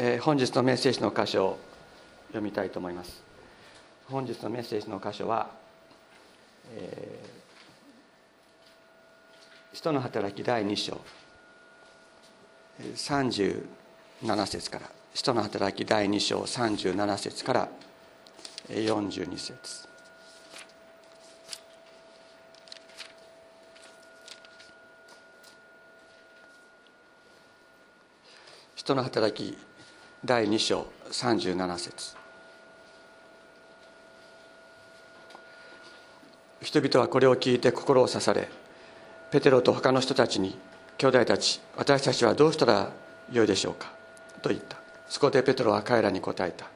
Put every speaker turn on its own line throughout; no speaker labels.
えー本日のメッセージの箇所を読みたいと思います。本日のメッセージの箇所は、えー使徒の働き第2章37節から使徒の働き第2章37節から42節。人の働き第2章37節。人々はこれを聞いて心を刺されペテロと他の人たちに兄弟たち私たちはどうしたらよいでしょうか？と言った。そこでペテロは彼らに答えた。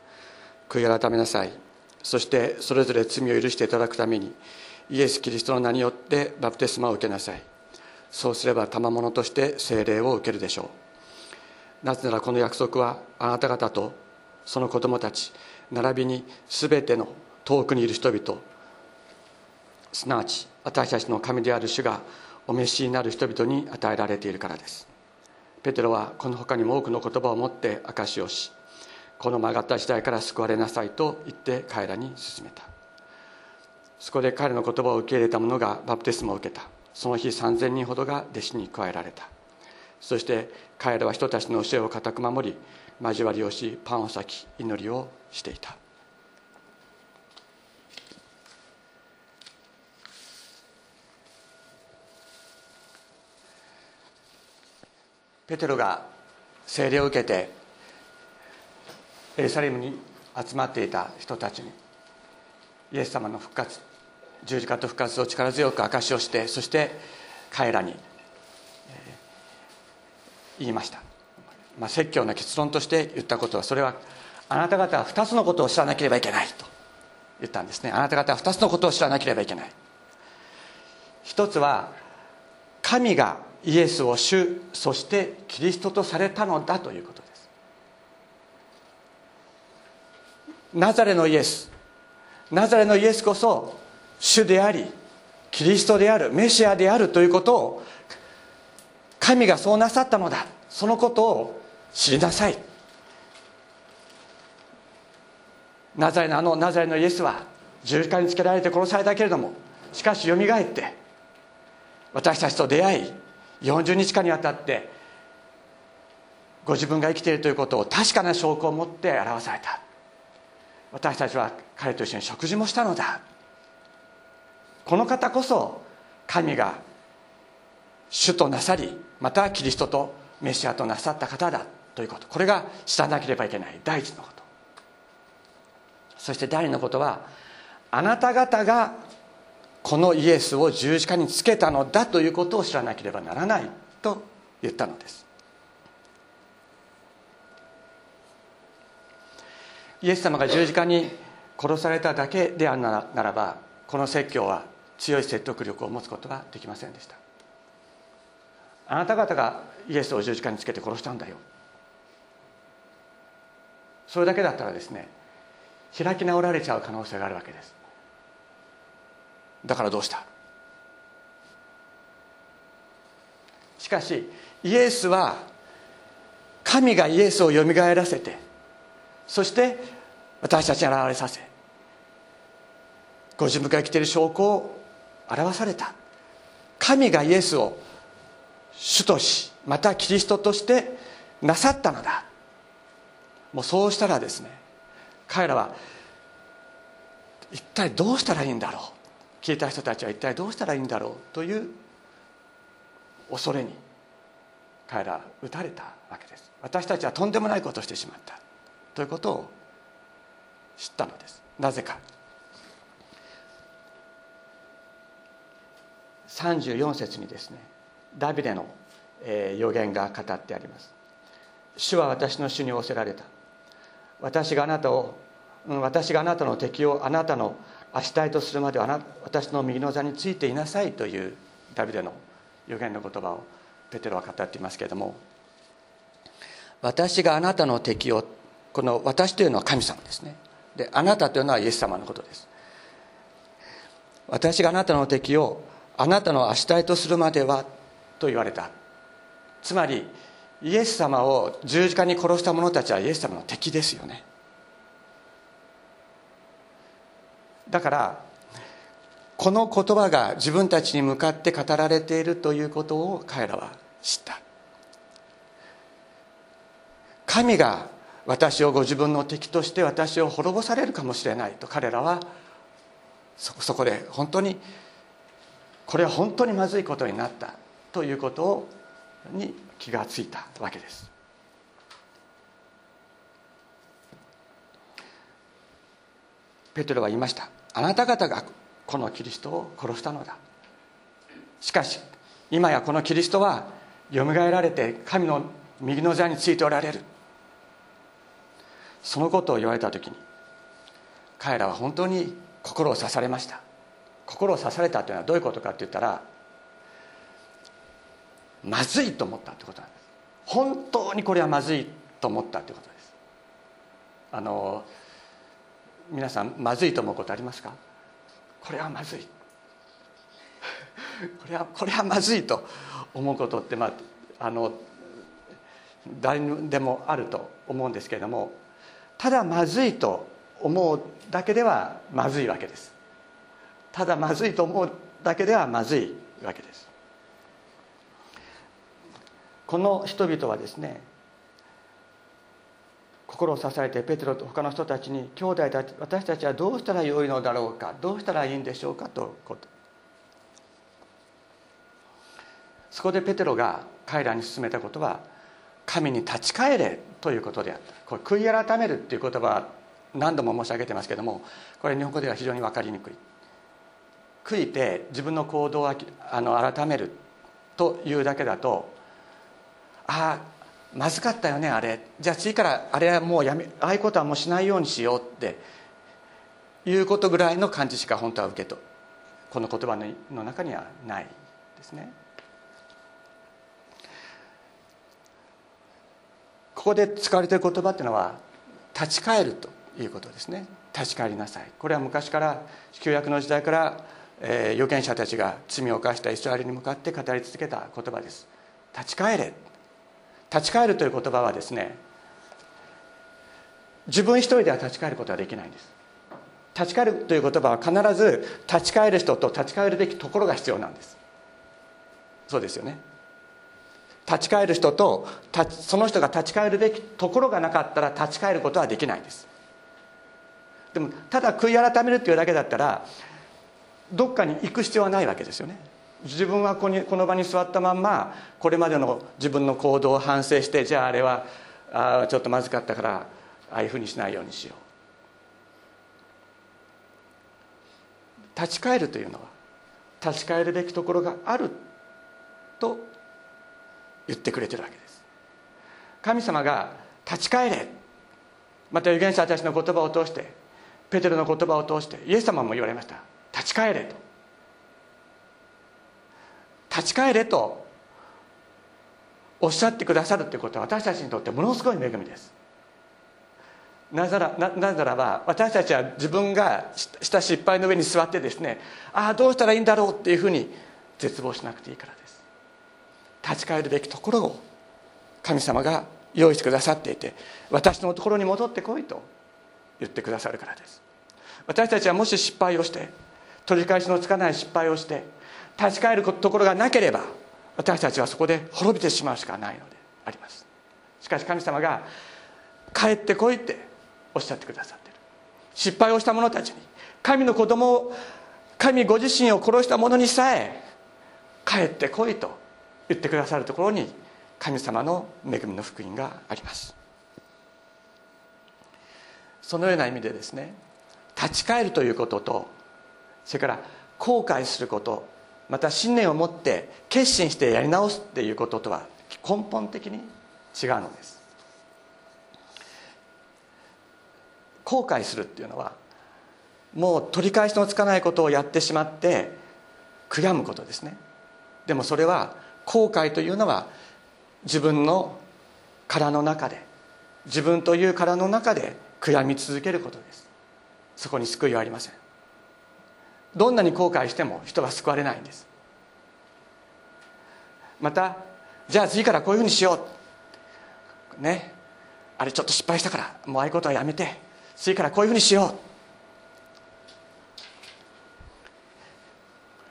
悔い改めなさい。そしてそれぞれ罪を許していただくためにイエス・キリストの名によってバプテスマを受けなさい。そうすれば賜物として聖霊を受けるでしょう。なぜならこの約束はあなた方とその子供たち並びに全ての遠くにいる人々すなわち私たちの神である主がお召しになる人々に与えられているからです。ペテロはこの他にも多くの言葉を持って証しをしこの曲がった時代から救われなさいと言って彼らに勧めた。そこで彼の言葉を受け入れた者がバプテスマを受けた。その日3000人ほどが弟子に加えられた。そして彼らは人たちの教えを固く守り交わりをしパンを裂き祈りをしていた。ペテロが聖霊を受けてエルサレムに集まっていた人たちにイエス様の復活十字架と復活を力強く証しをしてそして彼らに、言いました、まあ、説教の結論として言ったことはそれはあなた方は2つのことを知らなければいけないと言ったんですね。あなた方は2つのことを知らなければいけない。一つは神がイエスを主そしてキリストとされたのだということです。ナザレのイエス。ナザレのイエスこそ主でありキリストであるメシアであるということを神がそうなさったのだ。そのことを知りなさい。ナザレのあのナザレのイエスは十字架につけられて殺されたけれどもしかしよみがえって私たちと出会い40日間にわたってご自分が生きているということを確かな証拠を持って表された。私たちは彼と一緒に食事もしたのだ。この方こそ神が主となさりまたキリストとメシアとなさった方だということ。これが知らなければいけない。第一のこと。そして第二のことはあなた方がこのイエスを十字架につけたのだということを知らなければならないと言ったのです。イエス様が十字架に殺されただけであるならばこの説教は強い説得力を持つことができませんでした。あなた方がイエスを十字架につけて殺したんだよ。それだけだったらですね開き直られちゃう可能性があるわけです。だからどうした？しかしイエスは神がイエスをよみがえらせてそして私たちに現れさせご自分が生きている証拠を表された。神がイエスを主としまたキリストとしてなさったのだ。もうそうしたらですね彼らは一体どうしたらいいんだろう。聞いた人たちは一体どうしたらいいんだろうという恐れに彼ら打たれたわけです。私たちはとんでもないことをしてしまった。ということを知ったのです。なぜか。34節にですねダビデの、予言が語ってあります。主は私の主に仰せられた。私があなたを私があなたの敵をあなたの足体とするまでは私の右の座についていなさいというダビデの予言の言葉をペテロは語っていますけれども。私があなたの敵をこの私というのは神様ですね。であなたというのはイエス様のことです。私があなたの敵をあなたの足体とするまではと言われた。つまりイエス様を十字架に殺した者たちはイエス様の敵ですよね。だからこの言葉が自分たちに向かって語られているということを彼らは知った。神が私をご自分の敵として私を滅ぼされるかもしれないと彼らはそこで本当にこれは本当にまずいことになったということをに気がついたわけです。ペテロは言いました。あなた方がこのキリストを殺したのだ。しかし今やこのキリストはよみがえられて神の右の座についておられる。そのことを言われた時に彼らは本当に心を刺されました。心を刺されたというのはどういうことかって言ったらまずいと思ったってことなんです。本当にこれはまずいと思ったってことです。あの皆さんまずいと思うことありますか？これはまずい。これはこれはまずいと思うことってまああの誰にでもあると思うんですけれどもただまずいと思うだけではまずいわけです。ただまずいと思うだけではまずいわけです。この人々はですね心を支えてペテロと他の人たちに兄弟たち私たちはどうしたらよいのだろうかどうしたらいいんでしょうかとこと。そこでペテロが彼らに勧めたことは神に立ち返れということであった。これ悔い改めるっていう言葉は何度も申し上げてますけどもこれ日本語では非常に分かりにくい。悔いて自分の行動をあの改めるというだけだとああまずかったよねあれ。じゃあ次からあれはもうやめああいうことはもうしないようにしようって。いうことぐらいの感じしか本当は受けとこの言葉の中にはないですね。ここで使われている言葉っていうのは立ち返るということですね。立ち返りなさい。これは昔から旧約の時代から、えー、預言者たちが罪を犯したイスラエルに向かって語り続けた言葉です。立ち返れ。立ち返るという言葉はですね自分一人では立ち返ることはできないんです。立ち返るという言葉は必ず立ち返る人と立ち返るべきところが必要なんです。そうですよね。立ち返る人とその人が立ち返るべきところがなかったら立ち返ることはできないんです。でもただ悔い改めるっていうだけだったらどっかに行く必要はないわけですよね。自分はここにこの場に座ったまんまこれまでの自分の行動を反省してじゃああれはあちょっとまずかったからああいうふうにしないようにしよう。立ち返るというのは立ち返るべきところがあると言ってくれてるわけです。神様が立ち返れ。また預言者たちの言葉を通してペテロの言葉を通してイエス様も言われました。立ち返れと。立ち返れとおっしゃってくださるということは私たちにとってものすごい恵みです。なぜななぜならば私たちは自分がした失敗の上に座ってですねああどうしたらいいんだろうっていうふうに絶望しなくていいからです。立ち返るべきところを神様が用意してくださっていて私のところに戻ってこいと言ってくださるからです。私たちはもし失敗をして取り返しのつかない失敗をして立ち返るところがなければ私たちはそこで滅びてしまうしかないのであります。しかし神様が帰ってこいっておっしゃってくださってる。失敗をした者たちに神の子供を神ご自身を殺した者にさえ帰ってこいと言ってくださるところに神様の恵みの福音があります。そのような意味でですね立ち返るということとそれから後悔することまた信念を持って決心してやり直すっていうこととは根本的に違うのです。後悔するっていうのはもう取り返しのつかないことをやってしまって悔やむことですね。でもそれは後悔というのは自分の殻の中で自分という殻の中で悔やみ続けることです。そこに救いはありません。どんなに後悔しても人は救われないんです。またじゃあ次からこういうふうにしよう。ね。あれちょっと失敗したからもうああいうことはやめて。次からこういうふうにしよ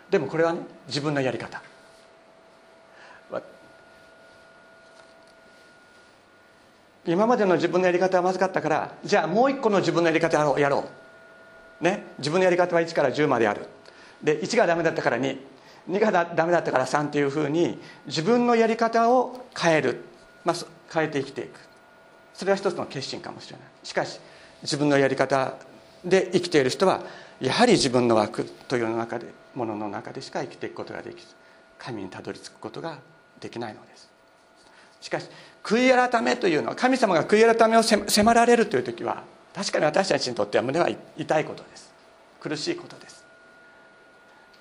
う。でもこれはね自分のやり方。今までの自分のやり方はまずかったからじゃあもう一個の自分のやり方やろうやろう。ね自分のやり方は1から10まである。で1がダメだったから22がダメだったから3というふうに自分のやり方を変える、まあ、変えて生きていく。それは一つの決心かもしれない。しかし自分のやり方で生きている人はやはり自分の枠というの中でものの中でしか生きていくことができず神にたどり着くことができないのです。しかし悔い改めというのは神様が悔い改めを迫られるという時は確かに私たちにとっては胸は痛いことです。苦しいことです。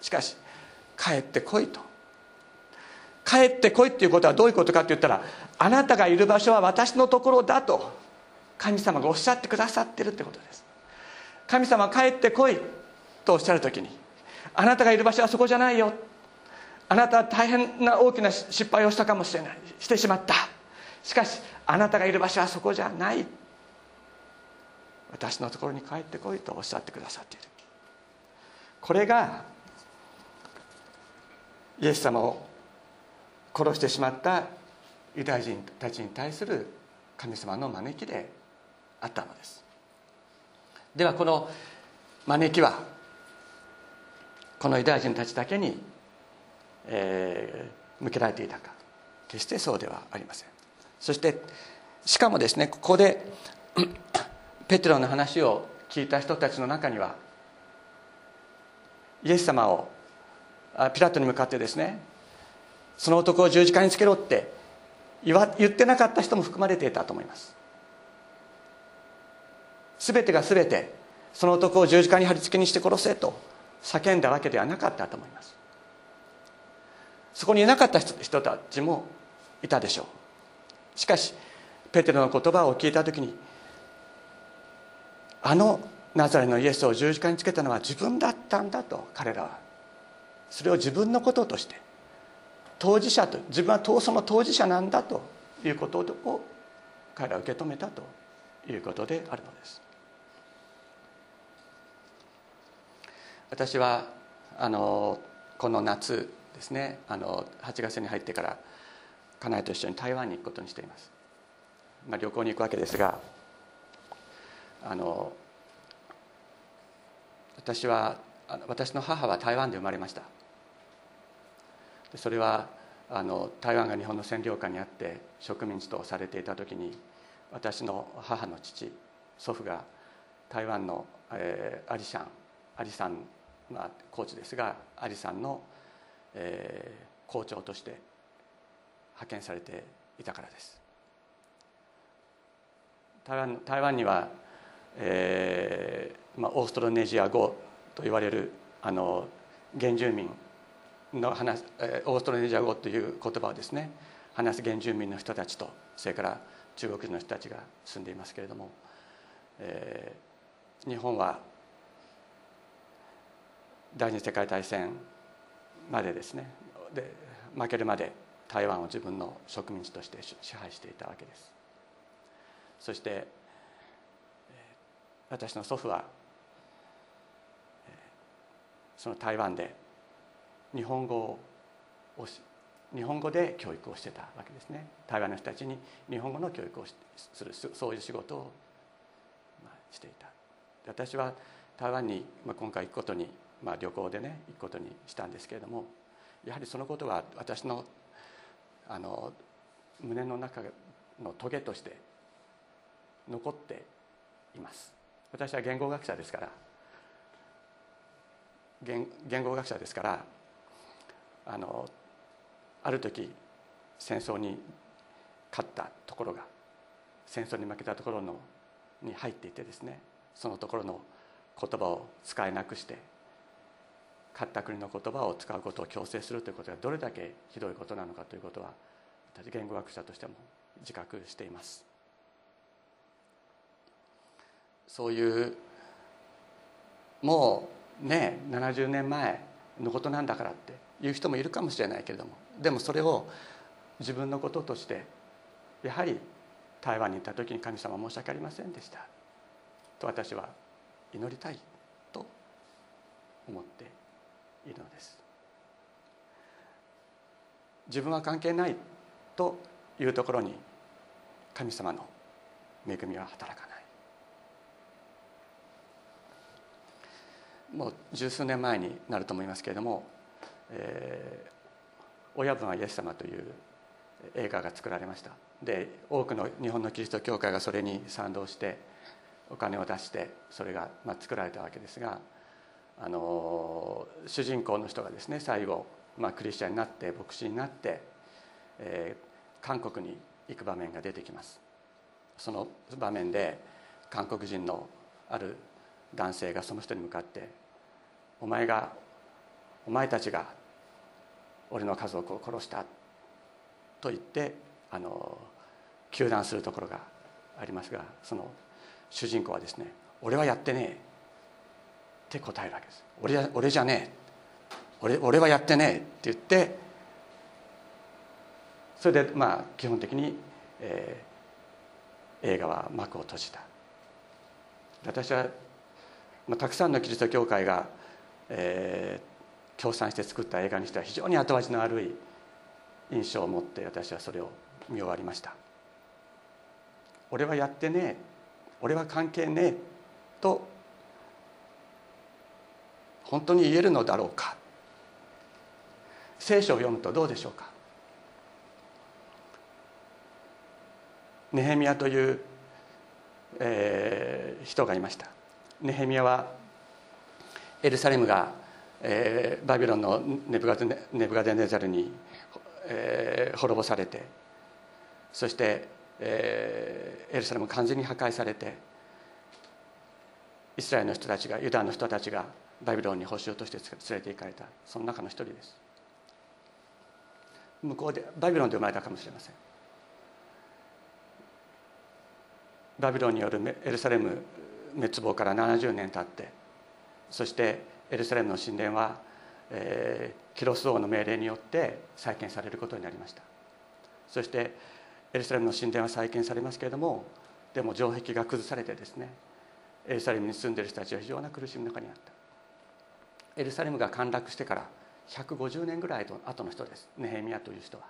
しかし帰ってこいと。帰ってこいっていうことはどういうことかって言ったらあなたがいる場所は私のところだと神様がおっしゃってくださってるってことです。神様帰ってこいとおっしゃる時にあなたがいる場所はそこじゃないよ。あなたは大変な大きな失敗をしたかもしれない。してしまった。しかしあなたがいる場所はそこじゃない。私のところに帰ってこいとおっしゃってくださっている。これがイエス様を殺してしまったユダヤ人たちに対する神様の招きであったのです。ではこの招きはこのユダヤ人たちだけに、えー、向けられていたか。決してそうではありません。そしてしかもですねここでペテロの話を聞いた人たちの中にはイエス様をピラトに向かってですねその男を十字架につけろって言わ言ってなかった人も含まれていたと思います。全てが全てその男を十字架に貼り付けにして殺せと叫んだわけではなかったと思います。そこにいなかった人たちもいたでしょう。しかしペテロの言葉を聞いた時にあのナザレのイエスを十字架につけたのは自分だったんだと彼らは。それを自分のこととして当事者と自分はその当事者なんだということを彼らは受け止めたということであるのです。私はあのこの夏ですねあの8月に入ってから家内と一緒に台湾に行くことにしています、まあ、旅行に行くわけですがあの私は私の母は台湾で生まれました。それはあの台湾が日本の占領下にあって植民地とされていた時に私の母の父祖父が台湾の、えー、アリシャンアリさん、まあ、コーチですがアリさんの、えー、校長として派遣されていたからです。台湾台湾には、えーまあ、オーストラネジア語と言われるあの原住民の話オーストラネジア語という言葉をですね。話す原住民の人たちとそれから中国人の人たちが住んでいますけれども、えー、日本は第二次世界大戦までですねで負けるまで台湾を自分の植民地として支配していたわけです。そして私の祖父はその台湾で日本語を日本語で教育をしてたわけですね。台湾の人たちに日本語の教育をするそういう仕事をしていた。私は台湾に今回行くことに、まあ、旅行でね行くことにしたんですけれどもやはりそのことが私のあの胸の中のトゲとして残っています。私は言語学者ですから。言言語学者ですからあのある時戦争に勝ったところが戦争に負けたところのに入っていてですねそのところの言葉を使えなくして勝った国の言葉を使うことを強制するということがどれだけひどいことなのかということは私言語学者としても自覚しています。そういうもうね70年前のことなんだからっていう人もいるかもしれないけれどもでもそれを自分のこととしてやはり台湾に行った時に神様申し訳ありませんでした。と私は祈りたいと思っているのです。自分は関係ないというところに神様の恵みは働かない。もう十数年前になると思いますけれども「えー、親分はイエス様」という映画が作られました。で多くの日本のキリスト教会がそれに賛同してお金を出してそれがまあ作られたわけですがあの主人公の人がですね最後、まあ、クリスチャンになって牧師になって、えー、韓国に行く場面が出てきます。その場面で韓国人のある男性がその人に向かって「お前がお前たちが俺の家族を殺した」と言ってあの糾弾するところがありますがその主人公はですね「俺はやってねえ」って答えるわけです「俺俺じゃねえ」俺「俺はやってねえ」って言ってそれでまあ基本的に、えー、映画は幕を閉じた。私は、まあ、たくさんのキリスト教会が、えー、協賛して作った映画にしては非常に後味の悪い印象を持って私はそれを見終わりました。俺はやってねえ俺は関係ねえと本当に言えるのだろうか。聖書を読むとどうでしょうか。ネヘミヤという、えー、人がいました。ネヘミヤはエルサレムが、えー、バビロンのネブガデネブガデネザルに、えー、滅ぼされてそして、えー、エルサレム完全に破壊されてイスラエルの人たちがユダの人たちがバビロンに星をとして連れて行かれた。その中の一人です。向こうでバビロンで生まれたかもしれません。バビロンによるエルサレム滅亡から70年経ってそしてエルサレムの神殿は、えー、キロス王の命令によって再建されることになりました。そしてエルサレムの神殿は再建されますけれどもでも城壁が崩されてですねエルサレムに住んでいる人たちは非常な苦しみの中にあった。エルサレムが陥落してから150年ぐらい後の人です。ネヘミヤという人は。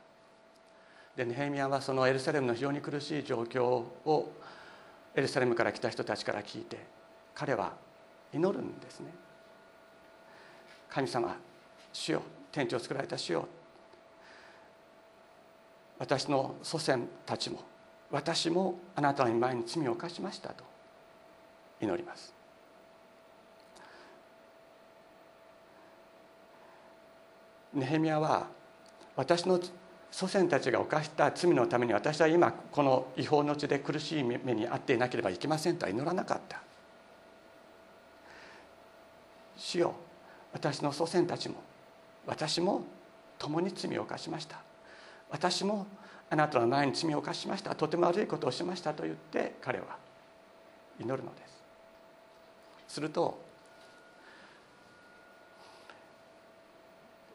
でネヘミヤはそのエルサレムの非常に苦しい状況をエルサレムから来た人たちから聞いて彼は祈るんですね。神様主よ天地を作られた主よ。私の祖先たちも私もあなたの前に罪を犯しましたと祈ります。ネヘミヤは私の祖先たちが犯した罪のために私は今この違法の地で苦しい目に遭っていなければいけませんとは祈らなかった。主よ。私の祖先たちも私も共に罪を犯しました。私もあなたの前に罪を犯しました。とても悪いことをしましたと言って彼は祈るのです。すると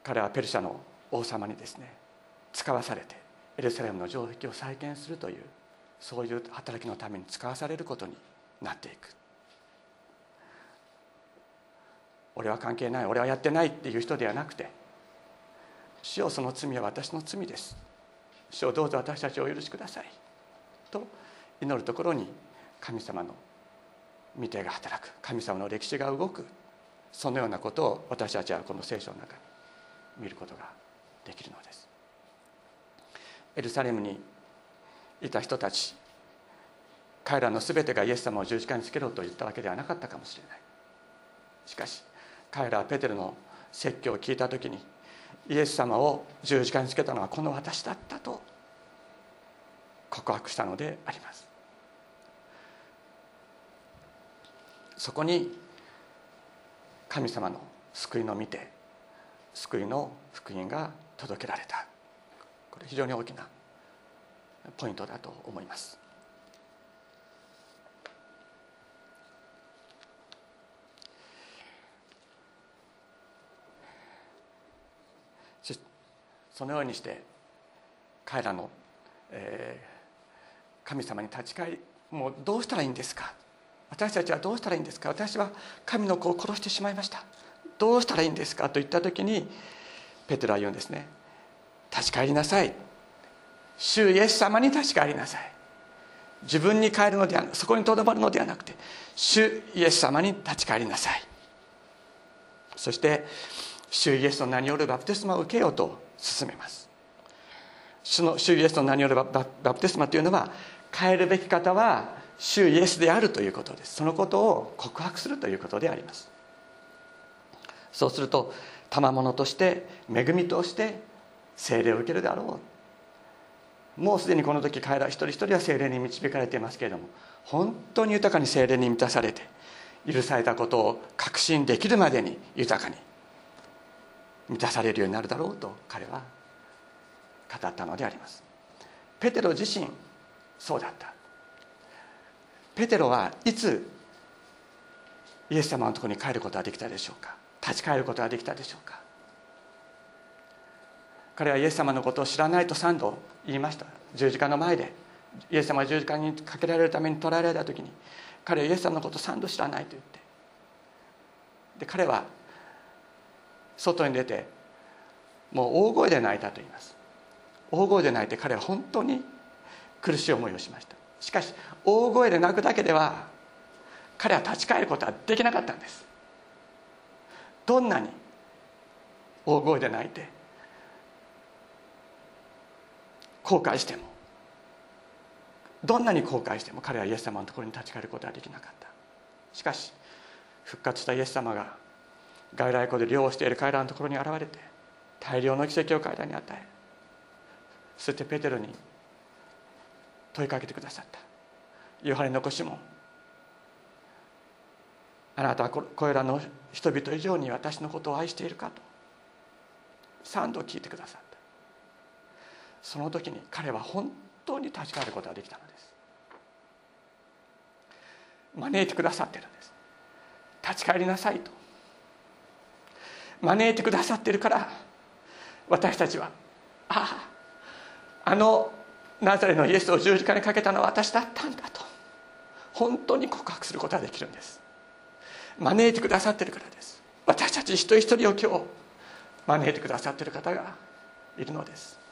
彼はペルシャの王様にですね使わされてエルサレムの城壁を再建するというそういう働きのために使わされることになっていく。俺は関係ない俺はやってないっていう人ではなくて主よその罪は私の罪です。主をどうぞ私たちをお許しください。と祈るところに神様の御手が働く。神様の歴史が動く。そのようなことを私たちはこの聖書の中に見ることができるのです。エルサレムにいた人たち彼らの全てがイエス様を十字架につけろと言ったわけではなかったかもしれない。しかし彼らはペテルの説教を聞いた時にイエス様を十字架につけたのはこの私だったと告白したのであります。そこに神様の救いの見て救いの福音が届けられた。これ非常に大きなポイントだと思います。そのようにして彼らの、え神様に立ち返りもうどうしたらいいんですか？私たちはどうしたらいいんですか？私は神の子を殺してしまいました。どうしたらいいんですか？と言った時にペテロは言うんですね。立ち返りなさい。主イエス様に立ち返りなさい。自分に帰るのではなくそこにとどまるのではなくて主イエス様に立ち返りなさい。そして主イエスの名によるバプテスマを受けようと進めます。主の主イエスの名によるバプテスマというのは変えるべき方は主イエスであるということです。そのことを告白するということであります。そうすると賜物として恵みとして聖霊を受けるであろう。もうすでにこの時彼ら一人一人は聖霊に導かれていますけれども本当に豊かに聖霊に満たされて許されたことを確信できるまでに豊かに満たされるようになるだろうと彼は語ったのであります。ペテロ自身そうだった。ペテロはいつイエス様のところに帰ることができたでしょうか。立ち返ることができたでしょうか。彼はイエス様のことを知らないと3度言いました。十字架の前でイエス様が十字架にかけられるために捕らえられた時に彼はイエス様のことを3度知らないと言って。で彼は外に出てもう大声で泣いたと言います。大声で泣いて彼は本当に苦しい思いをしました。しかし大声で泣くだけでは彼は立ち返ることはできなかったんです。どんなに大声で泣いて後悔してもどんなに後悔しても彼はイエス様のところに立ち返ることはできなかった。しかし復活したイエス様が外来湖で漁をしている彼らのところに現れて大量の奇跡を彼らに与えそしてペテロに問いかけてくださった。ヨハネの子シモンあなたはこれらの人々以上に私のことを愛しているかと3度聞いてくださった。その時に彼は本当に立ち返ることができたのです。招いてくださってるんです。立ち返りなさいと。招いてくださってるから私たちはあああのナザレのイエスを十字架にかけたのは私だったんだと本当に告白することができるんです。招いてくださってるからです。私たち一人一人を今日招いてくださってる方がいるのです。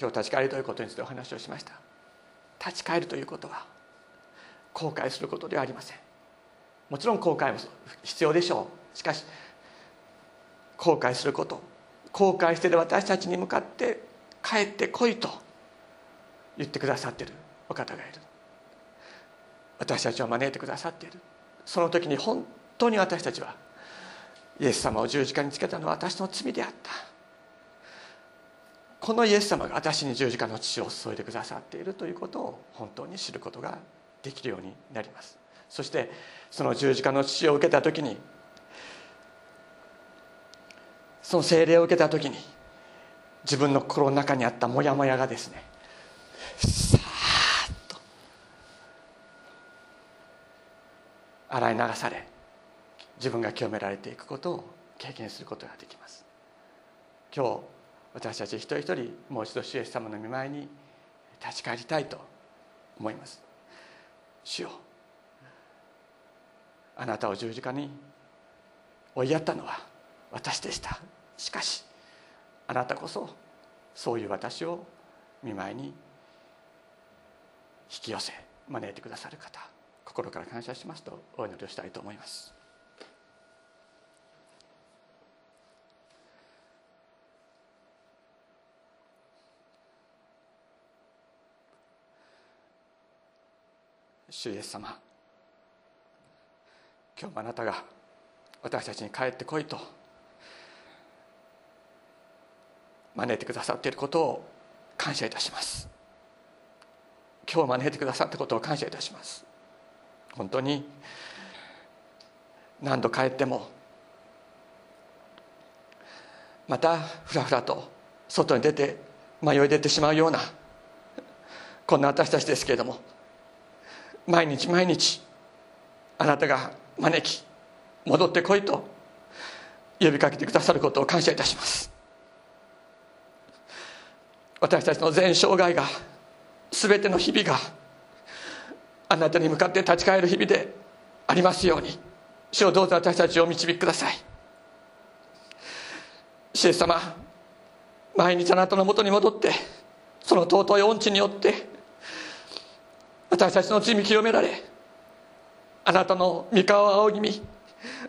今日立ち返るということについてお話をしました。立ち返るということは後悔することではありません。もちろん後悔も必要でしょう。しかし後悔すること。後悔している私たちに向かって帰ってこいと言ってくださっているお方がいる。私たちを招いてくださっている。その時に本当に私たちはイエス様を十字架につけたのは私の罪であった。このイエス様が私に十字架の血を注いでくださっているということを本当に知ることができるようになります。そしてその十字架の血を受けた時にその精霊を受けた時に自分の心の中にあったモヤモヤがですねさーっと洗い流され自分が清められていくことを経験することができます。今日私たち一人一人もう一度主イエス様の御前に立ち返りたいと思います。主よあなたを十字架に追いやったのは私でした。しかしあなたこそそういう私を見舞いに引き寄せ招いてくださる方心から感謝しますとお祈りをしたいと思います。主イエス様。今日もあなたが私たちに帰ってこいと。招いてくださっていることを感謝いたします。今日招いてくださったことを感謝いたします。本当に何度帰ってもまたふらふらと外に出て迷い出てしまうようなこんな私たちですけれども毎日毎日あなたが招き戻ってこいと呼びかけてくださることを感謝いたします。私たちの全生涯が全ての日々があなたに向かって立ち返る日々でありますように主をどうぞ私たちを導きください。主イエス様毎日あなたのもとに戻ってその尊い恩地によって私たちの罪清められあなたの御顔を仰ぎ見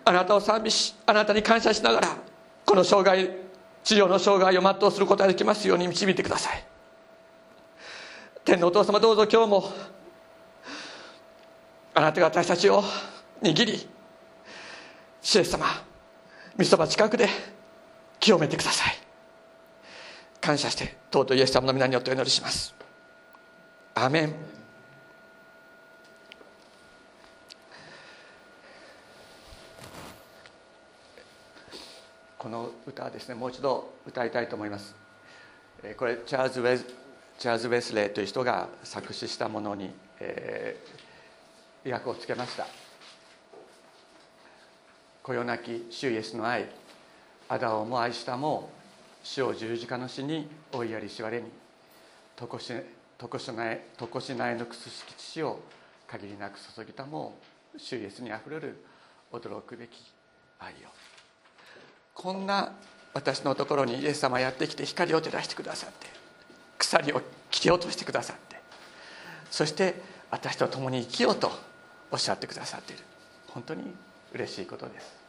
あなたを賛美しあなたに感謝しながらこの生涯治療の生涯を全うすることができますように導いてください。天のお父様どうぞ今日もあなたが私たちを握り主イエス様御そば近くで清めてください。感謝して尊いイエス様の皆によってお祈りします。アメン。この歌はですねもう一度歌いたいと思います。これチャーズ・ウェチャーズ・ウェスレーという人が作詞したものに、えー、訳をつけました「こよなき主イエスの愛アダオも愛したも主を十字架の死に追いやりしわれにとこしとこしなえとこしなえのくすしき血を限りなく注ぎたも主イエスにあふれる驚くべき愛を」こんな私のところにイエス様やってきて光を照らしてくださって鎖を切り落としてくださってそして私と共に生きようとおっしゃってくださっている。本当に嬉しいことです。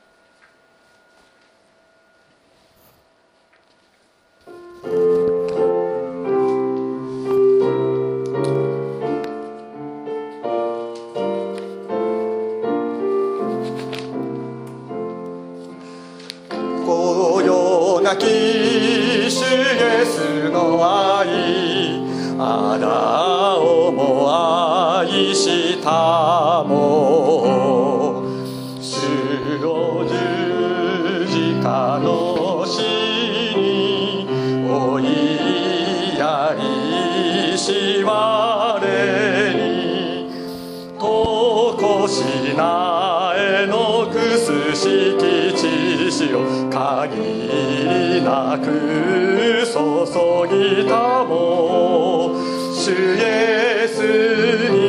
りなく注ぎたも主イエスに